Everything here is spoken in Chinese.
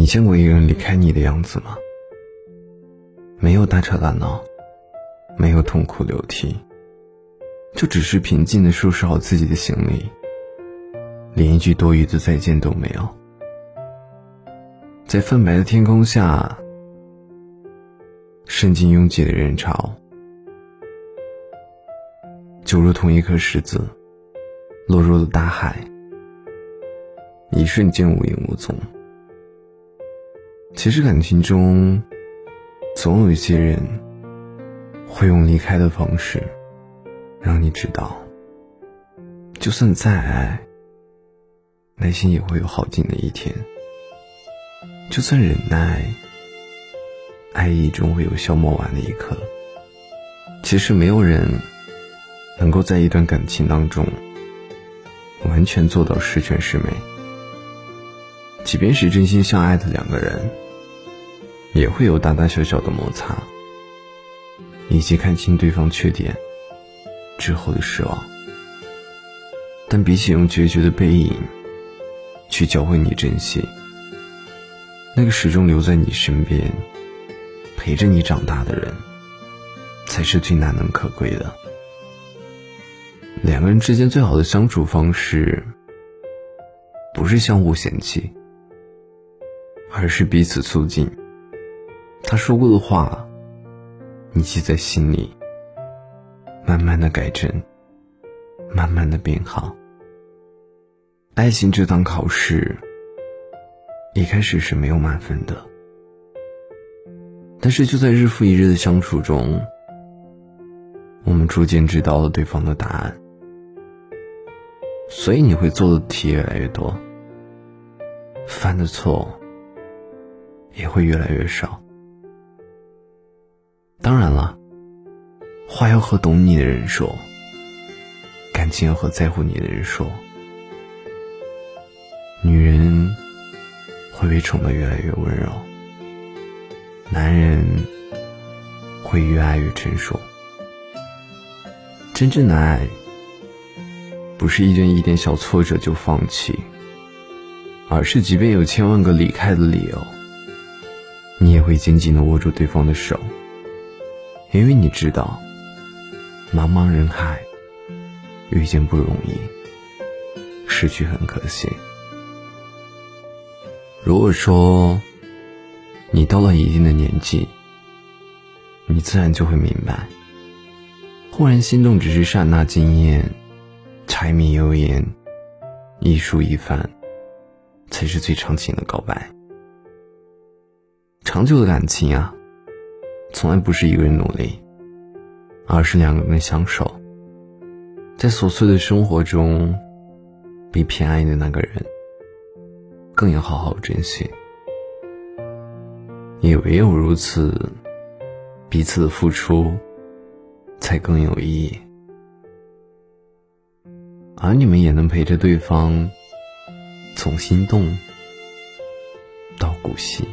你见过一个人离开你的样子吗？没有大吵大闹，没有痛哭流涕，就只是平静的收拾好自己的行李，连一句多余的再见都没有。在泛白的天空下，渗进拥挤的人潮，就如同一颗石子落入了大海，一瞬间无影无踪。其实感情中，总有一些人会用离开的方式，让你知道，就算再爱，内心也会有耗尽的一天；就算忍耐，爱意终会有消磨完的一刻。其实没有人能够在一段感情当中完全做到十全十美，即便是真心相爱的两个人。也会有大大小小的摩擦，以及看清对方缺点之后的失望。但比起用决绝的背影去教会你珍惜，那个始终留在你身边、陪着你长大的人，才是最难能可贵的。两个人之间最好的相处方式，不是相互嫌弃，而是彼此促进。他说过的话，你记在心里，慢慢的改正，慢慢的变好。爱情这堂考试，一开始是没有满分的，但是就在日复一日的相处中，我们逐渐知道了对方的答案，所以你会做的题越来越多，犯的错也会越来越少。当然了，话要和懂你的人说，感情要和在乎你的人说。女人会被宠得越来越温柔，男人会越爱越成熟。真正的爱，不是一点一点小挫折就放弃，而是即便有千万个离开的理由，你也会紧紧的握住对方的手。因为你知道，茫茫人海，遇见不容易，失去很可惜。如果说你到了一定的年纪，你自然就会明白，忽然心动只是刹那惊艳，柴米油盐，一蔬一饭，才是最长情的告白。长久的感情啊。从来不是一个人努力，而是两个人相守，在琐碎的生活中，比偏爱的那个人更要好好珍惜。也唯有如此，彼此的付出才更有意义，而你们也能陪着对方，从心动到古稀。